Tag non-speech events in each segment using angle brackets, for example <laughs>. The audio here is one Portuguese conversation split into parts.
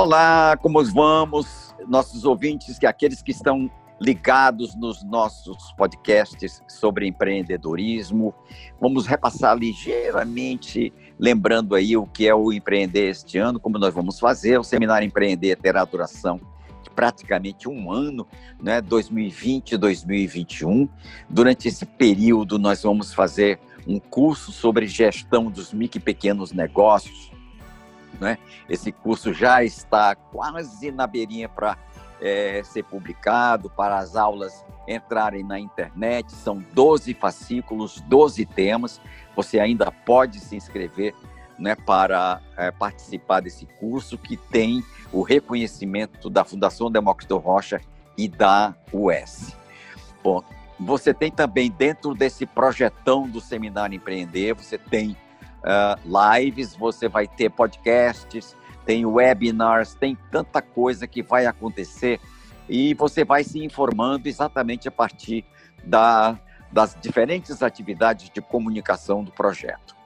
Olá, como vamos, nossos ouvintes, que aqueles que estão ligados nos nossos podcasts sobre empreendedorismo. Vamos repassar ligeiramente, lembrando aí o que é o empreender este ano, como nós vamos fazer. O seminário Empreender terá duração de praticamente um ano, né, 2020 2021. Durante esse período, nós vamos fazer um curso sobre gestão dos micro e pequenos negócios. Né? Esse curso já está quase na beirinha para é, ser publicado, para as aulas entrarem na internet. São 12 fascículos, 12 temas. Você ainda pode se inscrever né, para é, participar desse curso que tem o reconhecimento da Fundação Demócrito Rocha e da US. Bom, você tem também dentro desse projetão do Seminário Empreender, você tem uh, lives, você vai ter podcasts, tem webinars, tem tanta coisa que vai acontecer e você vai se informando exatamente a partir da, das diferentes atividades de comunicação do projeto.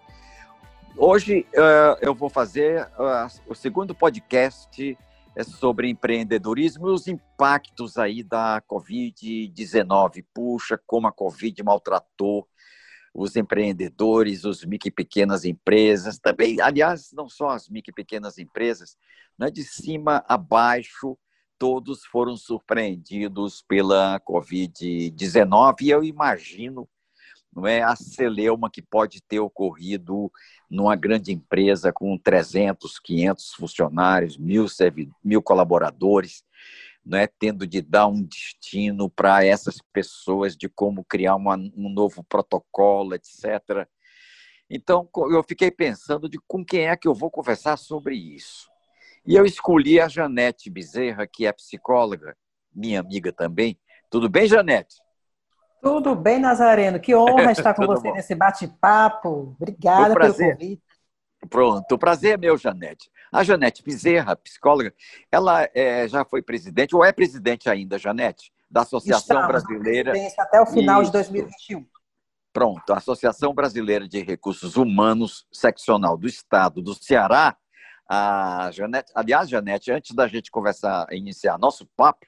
Hoje uh, eu vou fazer uh, o segundo podcast é sobre empreendedorismo e os impactos aí da Covid-19. Puxa, como a Covid maltratou os empreendedores, os micro e pequenas empresas, também, aliás, não só as micro e pequenas empresas, né, de cima a baixo, todos foram surpreendidos pela Covid-19 e eu imagino não é a celeuma que pode ter ocorrido numa grande empresa com 300, 500 funcionários, mil, mil colaboradores, né, tendo de dar um destino para essas pessoas de como criar uma, um novo protocolo, etc. Então, eu fiquei pensando de com quem é que eu vou conversar sobre isso. E eu escolhi a Janete Bezerra, que é psicóloga, minha amiga também. Tudo bem, Janete? Tudo bem, Nazareno. Que honra <laughs> estar com você bom. nesse bate-papo. Obrigada pelo convite. Pronto, o prazer é meu, Janete. A Janete Bezerra, psicóloga, ela é, já foi presidente, ou é presidente ainda, Janete, da Associação Estamos Brasileira. Até o final de 2021. Pronto, a Associação Brasileira de Recursos Humanos Seccional do Estado do Ceará. A Janete, aliás, Janete, antes da gente conversar, iniciar nosso papo,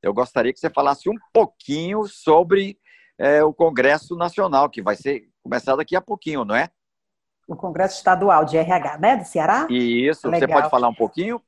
eu gostaria que você falasse um pouquinho sobre é, o Congresso Nacional, que vai ser começar daqui a pouquinho, não é? O Congresso Estadual de RH, né, do Ceará? Isso, Legal. você pode falar um pouquinho?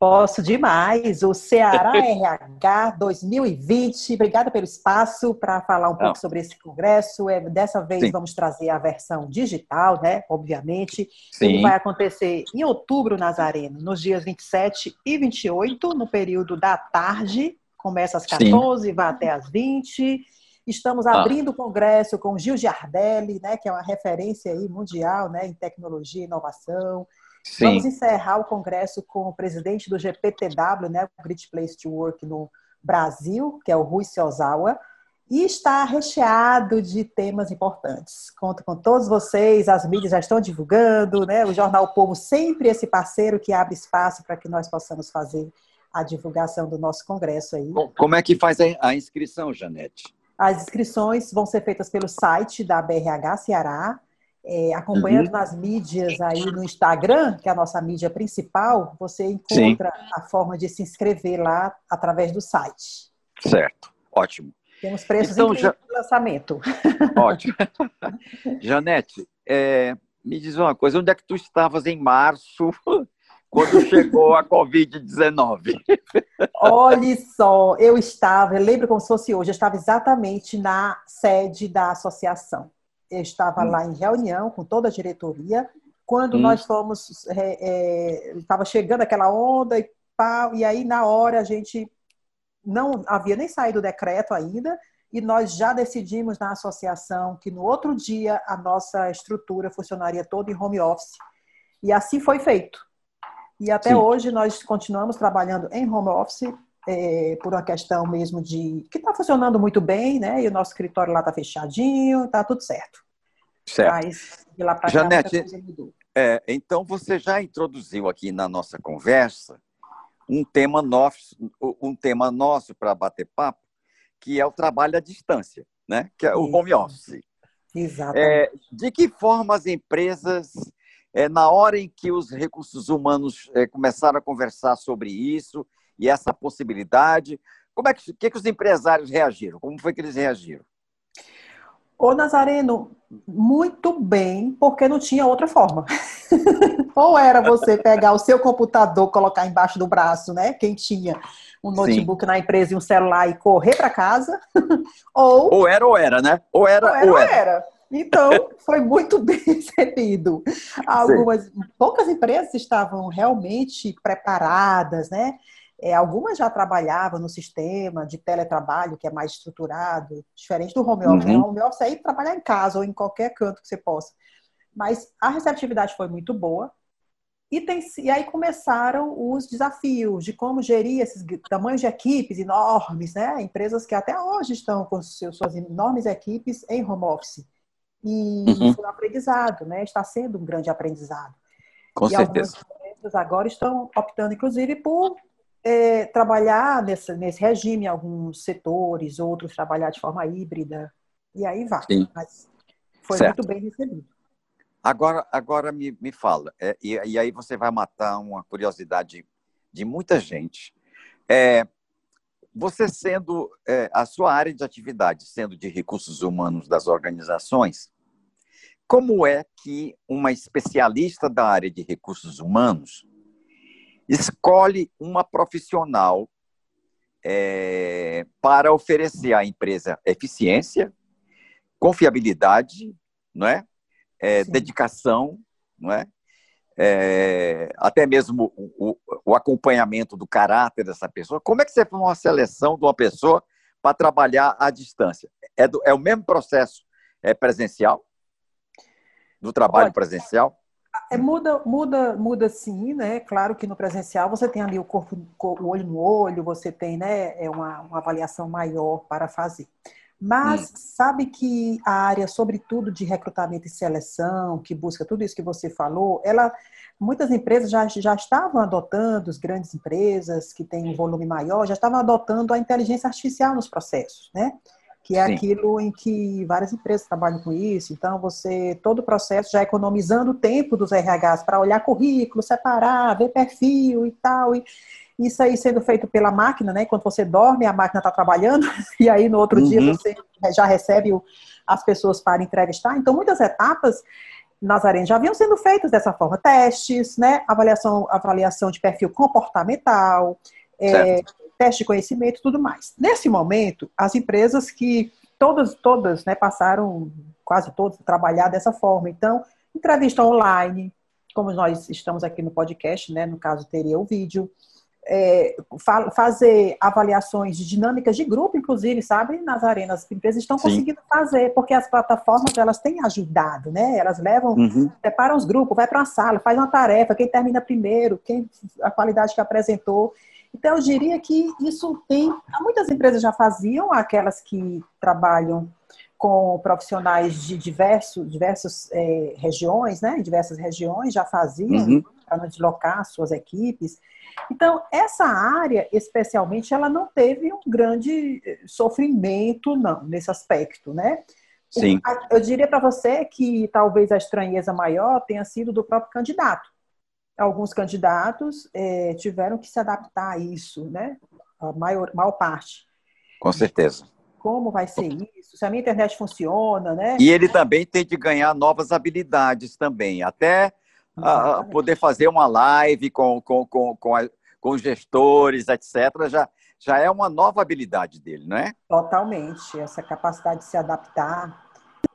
Posso demais. O Ceará <laughs> RH 2020. Obrigada pelo espaço para falar um pouco Não. sobre esse congresso. É, dessa vez Sim. vamos trazer a versão digital, né? Obviamente. Sim. Ele vai acontecer em outubro, Nazareno, nos dias 27 e 28, no período da tarde. Começa às 14, Sim. vai até às 20. Estamos ah. abrindo o congresso com Gil Giardelli, né, que é uma referência aí mundial né, em tecnologia e inovação. Sim. Vamos encerrar o congresso com o presidente do GPTW, né, o Great Place to Work no Brasil, que é o Rui Ozawa, e está recheado de temas importantes. Conto com todos vocês, as mídias já estão divulgando, né? O Jornal o Povo sempre esse parceiro que abre espaço para que nós possamos fazer a divulgação do nosso congresso aí. Como é que faz a inscrição, Janete? As inscrições vão ser feitas pelo site da BRH Ceará, é, acompanhando uhum. nas mídias aí no Instagram, que é a nossa mídia principal, você encontra Sim. a forma de se inscrever lá através do site. Certo, ótimo. Temos preços então, já... de lançamento. <laughs> Ótimo. Janete, é, me diz uma coisa, onde é que tu estavas em março quando chegou a Covid-19? Olhe só, eu estava, eu lembro como se fosse hoje, eu estava exatamente na sede da associação. Eu estava hum. lá em reunião com toda a diretoria, quando hum. nós fomos, é, é, estava chegando aquela onda e pau, e aí na hora a gente não havia nem saído o decreto ainda, e nós já decidimos na associação que no outro dia a nossa estrutura funcionaria toda em home office. E assim foi feito. E até Sim. hoje nós continuamos trabalhando em home office, é, por uma questão mesmo de que está funcionando muito bem, né? E o nosso escritório lá está fechadinho, está tudo certo. Certo. Mas, de lá para Janete, é, então você já introduziu aqui na nossa conversa um tema nosso, um tema nosso para bater papo, que é o trabalho à distância, né? Que é o home office. Exatamente. É, de que forma as empresas é, na hora em que os recursos humanos é, começaram a conversar sobre isso e essa possibilidade, como é que, que, que os empresários reagiram? Como foi que eles reagiram? Ô Nazareno, muito bem, porque não tinha outra forma. <laughs> ou era você pegar o seu computador, colocar embaixo do braço, né? Quem tinha um notebook Sim. na empresa e um celular e correr para casa, <laughs> ou ou era ou era, né? Ou era ou era. Ou era. era. Então, foi muito <laughs> bem recebido. Algumas, poucas empresas estavam realmente preparadas, né? É, algumas já trabalhavam no sistema de teletrabalho, que é mais estruturado, diferente do home office. Uhum. O home office é ir trabalhar em casa ou em qualquer canto que você possa. Mas a receptividade foi muito boa. E, tem, e aí começaram os desafios de como gerir esses tamanhos de equipes enormes, né? Empresas que até hoje estão com suas enormes equipes em home office. E uhum. foi um aprendizado, né? Está sendo um grande aprendizado. Com e certeza. algumas agora estão optando, inclusive, por é, trabalhar nesse, nesse regime em alguns setores, outros trabalhar de forma híbrida, e aí vai. Sim. Mas foi certo. muito bem recebido. Agora, agora me, me fala, é, e, e, aí você vai matar uma curiosidade de muita gente. É, você sendo é, a sua área de atividade, sendo de recursos humanos das organizações, como é que uma especialista da área de recursos humanos escolhe uma profissional é, para oferecer à empresa eficiência, confiabilidade, não é? é dedicação, não é? É até mesmo o, o, acompanhamento do caráter dessa pessoa. Como é que você faz uma seleção de uma pessoa para trabalhar à distância? É, do, é o mesmo processo é presencial? Do trabalho Olha, presencial? É, muda, muda, muda sim, né? Claro que no presencial você tem ali o corpo, o olho no olho, você tem, né, é uma, uma avaliação maior para fazer. Mas hum. sabe que a área, sobretudo de recrutamento e seleção, que busca tudo isso que você falou, ela, muitas empresas já, já estavam adotando, as grandes empresas que têm um volume maior, já estavam adotando a inteligência artificial nos processos, né? que é Sim. aquilo em que várias empresas trabalham com isso. Então, você, todo o processo já economizando o tempo dos RHs para olhar currículo, separar, ver perfil e tal. E isso aí sendo feito pela máquina, né? Quando você dorme, a máquina está trabalhando, <laughs> e aí no outro uhum. dia você já recebe o, as pessoas para entrevistar. Então, muitas etapas Nazaré já haviam sendo feitas dessa forma. Testes, né? Avaliação, avaliação de perfil comportamental, é, teste de conhecimento tudo mais. Nesse momento, as empresas que todas, todas né, passaram, quase todas, a trabalhar dessa forma. Então, entrevista online, como nós estamos aqui no podcast, né, no caso teria o vídeo, é, fa fazer avaliações de dinâmicas de grupo, inclusive, sabe, nas arenas, as empresas estão Sim. conseguindo fazer, porque as plataformas elas têm ajudado, né? Elas levam, uhum. preparam os grupos, vai para uma sala, faz uma tarefa, quem termina primeiro, quem a qualidade que apresentou. Então, eu diria que isso tem. Muitas empresas já faziam, aquelas que trabalham com profissionais de diversos, diversas é, regiões, né? Diversas regiões já faziam uhum. para não deslocar suas equipes. Então, essa área, especialmente, ela não teve um grande sofrimento, não, nesse aspecto, né? Sim. Eu diria para você que talvez a estranheza maior tenha sido do próprio candidato alguns candidatos é, tiveram que se adaptar a isso, né? A maior, maior parte. Com certeza. Como vai ser isso? Se a minha internet funciona, né? E ele também tem de ganhar novas habilidades também, até a, poder fazer uma live com, com, com, com, a, com os gestores, etc. Já, já é uma nova habilidade dele, não é? Totalmente. Essa capacidade de se adaptar.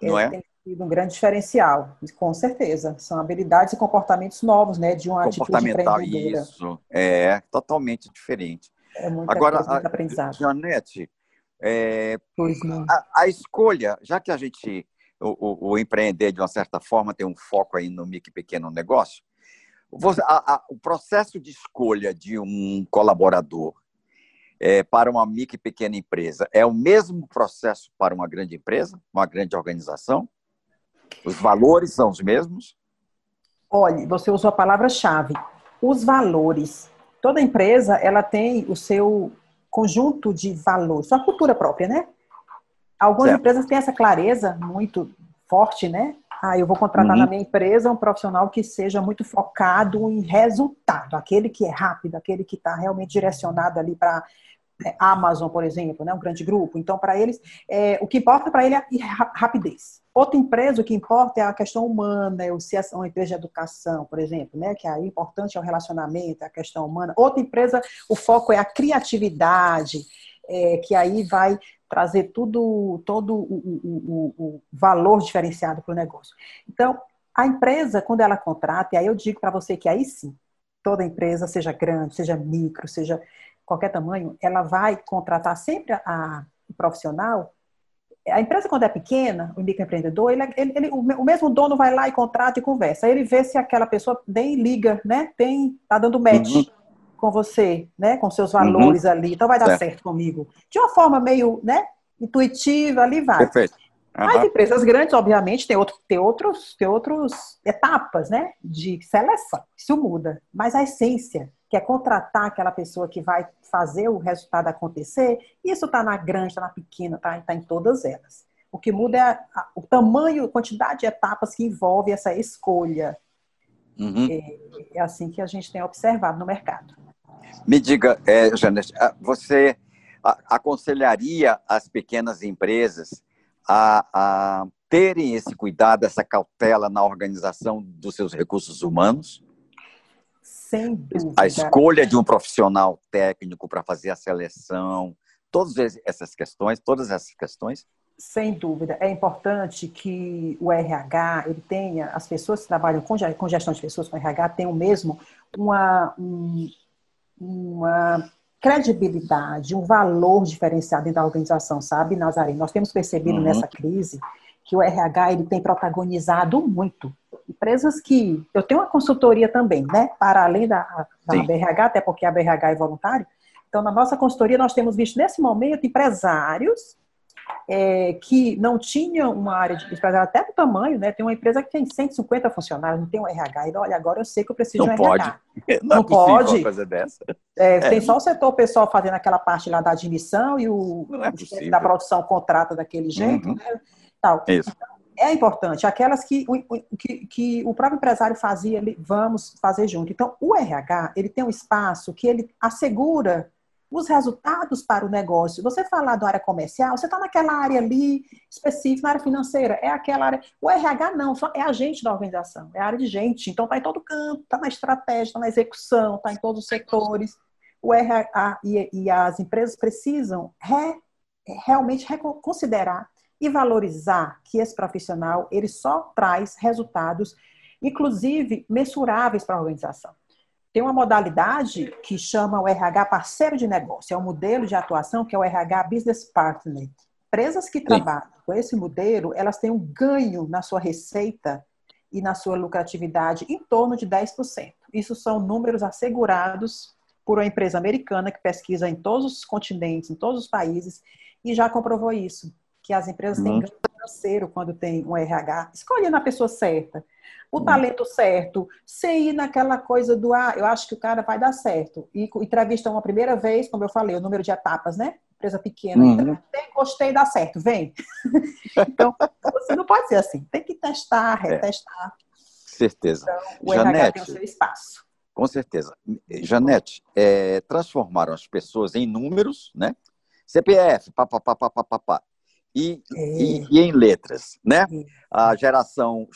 Não é? Tem sido um grande diferencial, com certeza. São habilidades e comportamentos novos, né, de uma Comportamental, isso. É totalmente diferente. É muita Agora, coisa, muito aprendizado. Janete, é, a, a, escolha, já que a gente, o, o, o, empreender de uma certa forma tem um foco aí no micro pequeno negócio, você, a, a, o processo de escolha de um colaborador é, para uma micro e pequena empresa é o mesmo processo para uma grande empresa, uma grande organização? Os valores são os mesmos? Olhe, você usou a palavra-chave. Os valores. Toda empresa, ela tem o seu conjunto de valores, sua cultura própria, né? Algumas certo. empresas têm essa clareza muito forte, né? ah, eu vou contratar uhum. na minha empresa um profissional que seja muito focado em resultado, aquele que é rápido, aquele que está realmente direcionado ali para é, Amazon, por exemplo, né, um grande grupo. Então, para eles, é, o que importa para ele é rapidez. Outra empresa, o que importa é a questão humana, é se é uma empresa de educação, por exemplo, né, que aí importante é o relacionamento, é a questão humana. Outra empresa, o foco é a criatividade, é, que aí vai trazer tudo, todo o, o, o, o valor diferenciado para o negócio. Então, a empresa, quando ela contrata, e aí eu digo para você que aí sim, toda empresa, seja grande, seja micro, seja qualquer tamanho, ela vai contratar sempre a, o profissional. A empresa, quando é pequena, o microempreendedor, ele, ele, ele, o mesmo dono vai lá e contrata e conversa. Aí ele vê se aquela pessoa nem liga, né? Tem, tá dando match uhum. com você, né? Com seus valores uhum. ali. Então vai dar certo comigo. De uma forma meio, né? Intuitiva, ali vai. Perfeito. Uhum. As empresas grandes, obviamente, tem, outro, tem, outros, tem outros etapas, né? De seleção. Isso muda. Mas a essência que é contratar aquela pessoa que vai fazer o resultado acontecer, isso está na grande, está na pequena, está tá em todas elas. O que muda é a, a, o tamanho, a quantidade de etapas que envolve essa escolha. Uhum. É, é, assim que a gente tem observado no mercado. Me diga, é, Janete, você aconselharia as pequenas empresas a, a terem esse cuidado, essa cautela na organização dos seus recursos humanos? Sem dúvida. A escolha de um profissional técnico para fazer a seleção, todas essas questões, todas essas questões. Sem dúvida. É importante que o RH, ele tenha, as pessoas que trabalham com gestão de pessoas, com RH, tenham mesmo uma, um, uma credibilidade, um valor diferenciado dentro da organização, sabe, Nazaré? Nós temos percebido uhum. nessa crise que o RH ele tem protagonizado muito empresas que. Eu tenho uma consultoria também, né? Para além da, da BRH, até porque a BRH é voluntário. Então, na nossa consultoria, nós temos visto nesse momento empresários é, que não tinham uma área de empresário até do tamanho, né? Tem uma empresa que tem 150 funcionários, não tem um RH. E olha, agora eu sei que eu preciso não de um pode. RH. Não, não é pode fazer dessa. É, é. Tem só o setor pessoal fazendo aquela parte lá da admissão e o, é da produção contrata daquele jeito, uhum. né? Tal. Isso. Então, é importante, aquelas que, que, que, o próprio empresário fazia, ele, vamos fazer junto. Então, o RH, ele tem um espaço que ele assegura os resultados para o negócio. Você falar da área comercial, você está naquela área ali específica, na área financeira, é aquela área. O RH não, é agente da organização, é a área de gente. Então, está em todo canto, está na estratégia, está na execução, está em todos os setores. O RH e, e as empresas precisam re, realmente reconsiderar e valorizar que esse profissional ele só traz resultados, inclusive mensuráveis para a organização. Tem uma modalidade que chama o RH parceiro de negócio, é um modelo de atuação que é o RH Business Partner. Empresas que Sim. trabalham com esse modelo, elas têm um ganho na sua receita e na sua lucratividade em torno de 10%. Isso são números assegurados por uma empresa americana que pesquisa em todos os continentes, em todos os países, e já comprovou isso que as empresas uhum. têm ganho financeiro quando tem um RH, escolhendo a pessoa certa, o uhum. talento certo, sem ir naquela coisa do, ah, eu acho que o cara vai dar certo. E entrevista uma primeira vez, como eu falei, o número de etapas, né? Empresa pequena, uhum. gostei, dá certo, vem. <laughs> então, você não pode ser assim, tem que testar, é. retestar. É. Certeza. Então, o Janete, RH tem o seu espaço. Com certeza. Janete, é, transformaram as pessoas em números, né? CPF, papapá, papapá e, e, e, em letras, né? A geração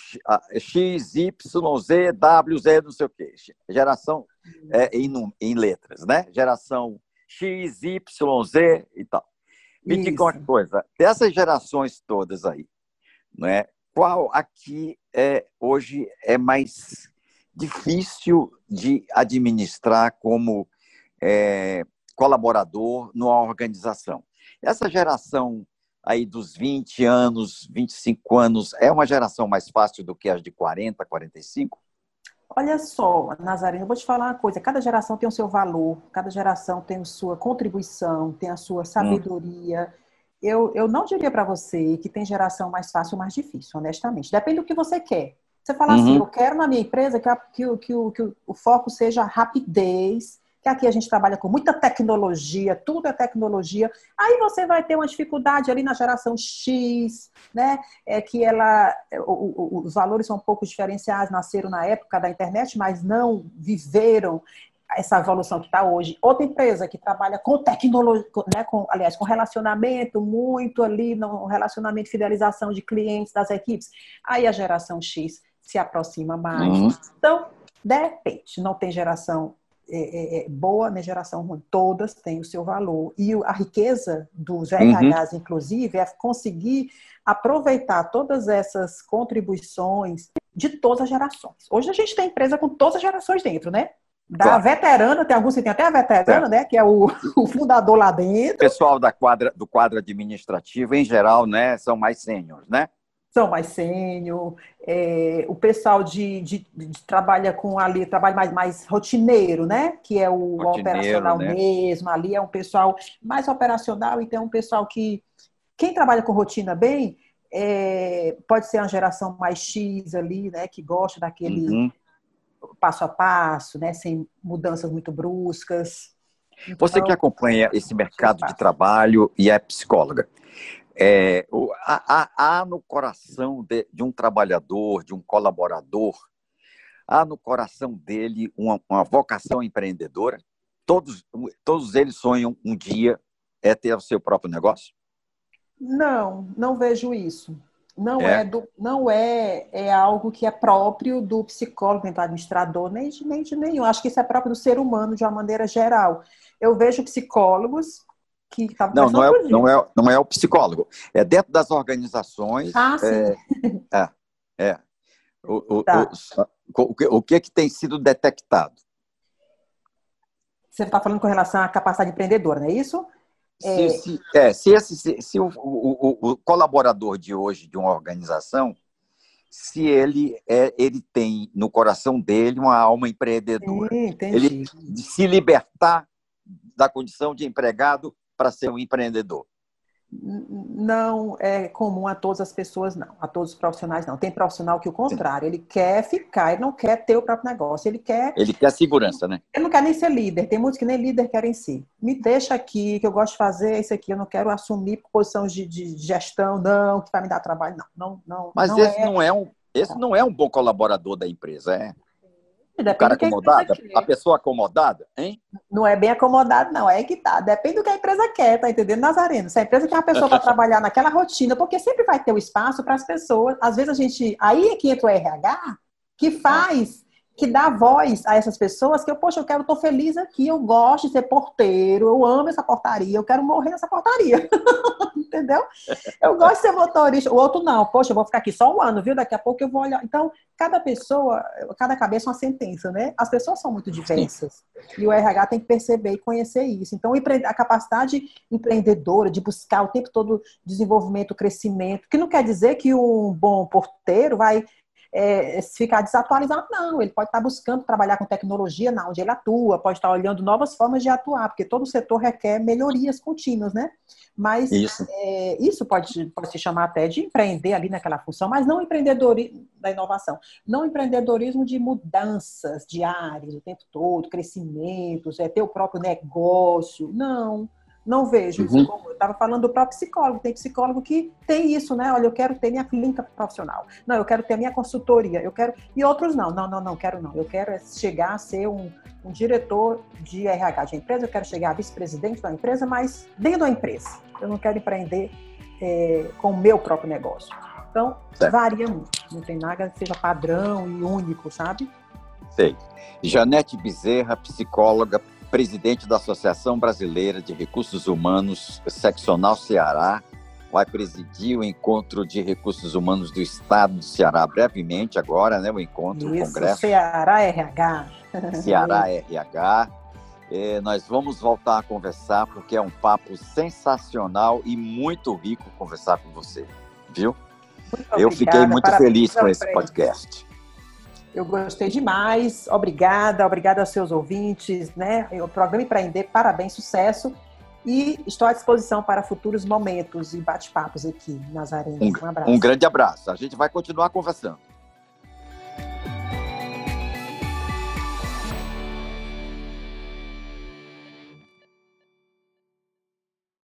X, Y, Z, W, Z, não sei o quê. Geração é, em, em letras, né? Geração X, Y, Z e tal. Me diga uma coisa, dessas gerações todas aí, né? Qual aqui é, hoje é mais difícil de administrar como é, colaborador numa organização? Essa geração aí dos 20 anos, 25 anos, é uma geração mais fácil do que as de 40, 45? Olha só, Nazareno, eu vou te falar uma coisa. Cada geração tem o seu valor, cada geração tem a sua contribuição, tem a sua sabedoria. Hum. Eu, eu não diria para você que tem geração mais fácil ou mais difícil, honestamente. Depende do que você quer. Você fala assim, uhum. assim, eu quero na minha empresa que, a, que, que, que, que o, o foco seja rapidez, que aqui a gente trabalha com muita tecnologia, tudo é tecnologia. Aí você vai ter uma dificuldade ali na geração X, né? É que ela, o, o, os valores são um pouco diferenciados, nasceram na época da internet, mas não viveram essa evolução que está hoje. Outra empresa que trabalha com tecnologia, né, com, aliás, com relacionamento, muito ali no relacionamento, fidelização de clientes das equipes. Aí a geração X se aproxima mais. Uhum. Então, depende. Não tem geração é, é, é boa nem geração ruim. Todas têm o seu valor. E a riqueza dos RHs, uhum. inclusive, é conseguir aproveitar todas essas contribuições de todas as gerações. Hoje a gente tem empresa com todas as gerações dentro, né? Da claro. veterana, tem alguns que tem até a veterana, é. né? Que é o, <laughs> o, fundador lá dentro. O pessoal da quadra, do quadro administrativo, em geral, né, são mais sêniores, né? São mais sênior. É, o pessoal de, de, de, trabalha com ali, trabalho mais, mais rotineiro, né? Que é o rotineiro, operacional né? mesmo. Ali é um pessoal mais operacional, então é um pessoal que. Quem trabalha com rotina bem, é, pode ser uma geração mais X ali, né? Que gosta daquele. Uhum passo a passo, né, sem mudanças muito bruscas. Então, Você que acompanha esse mercado de trabalho e é psicóloga, é, há, há, no coração de, de, um trabalhador, de um colaborador, há no coração dele uma, uma vocação empreendedora? Todos, todos eles sonham um dia é ter o seu próprio negócio? Não, não vejo isso não é, é do, não é, é algo que é próprio do psicólogo, nem do administrador, nem de, nem de nenhum. Acho que isso é próprio do ser humano de uma maneira geral. Eu vejo psicólogos que não não é, não é não é o psicólogo é dentro das organizações ah, sim. é é, é. O, tá. o, o, o que que tem sido detectado você está falando com relação à capacidade empreendedora não é isso se, é. se, é, se, esse, se, se o, o, o, colaborador de hoje de uma organização, se ele, é, ele tem no coração dele uma alma empreendedora, Sim, ele se libertar da condição de empregado para ser um empreendedor não é comum a todas as pessoas, não. A todos os profissionais, não. Tem profissional que o contrário, ele quer ficar, ele não quer ter o próprio negócio, ele quer... Ele quer segurança, né? Ele não quer nem ser líder, tem muitos que nem líder querem ser. Me deixa aqui, que eu gosto de fazer isso aqui, eu não quero assumir posição de, de gestão, não, que vai me dar trabalho, não. não, não Mas não esse, é... não é um, esse não é um bom colaborador da empresa, é? Depende o cara acomodado, a, a pessoa acomodada, hein? Não é bem acomodado, não. É que tá. Depende do que a empresa quer, tá entendendo, Nazareno? Se a empresa tem uma pessoa para <laughs> trabalhar naquela rotina, porque sempre vai ter o espaço para as pessoas. Às vezes a gente. Aí é que entra o RH, que faz que dá voz a essas pessoas que eu, poxa, eu quero, tô feliz aqui, eu gosto de ser porteiro, eu amo essa portaria, eu quero morrer nessa portaria. <laughs> Entendeu? Eu gosto de ser motorista. O outro não, poxa, eu vou ficar aqui só um ano, viu? Daqui a pouco eu vou olhar. Então, cada pessoa, cada cabeça é uma sentença, né? As pessoas são muito diversas. E o RH tem que perceber e conhecer isso. Então, a capacidade empreendedora de buscar o tempo todo desenvolvimento, crescimento, que não quer dizer que um bom porteiro vai é, ficar desatualizado, não. Ele pode estar buscando trabalhar com tecnologia na onde ele atua, pode estar olhando novas formas de atuar, porque todo setor requer melhorias contínuas, né? Mas isso, é, isso pode, pode se chamar até de empreender ali naquela função, mas não empreendedorismo da inovação, não empreendedorismo de mudanças diárias o tempo todo, crescimentos, é ter o próprio negócio, não. Não vejo uhum. isso como. Eu estava falando do próprio psicólogo. Tem psicólogo que tem isso, né? Olha, eu quero ter minha clínica profissional. Não, eu quero ter minha consultoria. Eu quero. E outros não. Não, não, não quero não. Eu quero é chegar a ser um, um diretor de RH de empresa. Eu quero chegar a vice-presidente da empresa, mas dentro da empresa. Eu não quero empreender é, com o meu próprio negócio. Então, certo. varia muito. Não tem nada que seja padrão e único, sabe? Sei. Janete Bezerra, psicóloga, presidente da Associação Brasileira de Recursos Humanos, seccional Ceará, vai presidir o encontro de recursos humanos do Estado do Ceará brevemente agora, né? O encontro, Isso, o congresso. Ceará RH. <laughs> Ceará RH. É, nós vamos voltar a conversar porque é um papo sensacional e muito rico conversar com você, viu? Eu fiquei muito feliz com esse podcast. Eu gostei demais. Obrigada, obrigada aos seus ouvintes, né? O programa Empreender, parabéns, sucesso. E estou à disposição para futuros momentos e bate-papos aqui, Nazaré. Um, um, um grande abraço. A gente vai continuar conversando.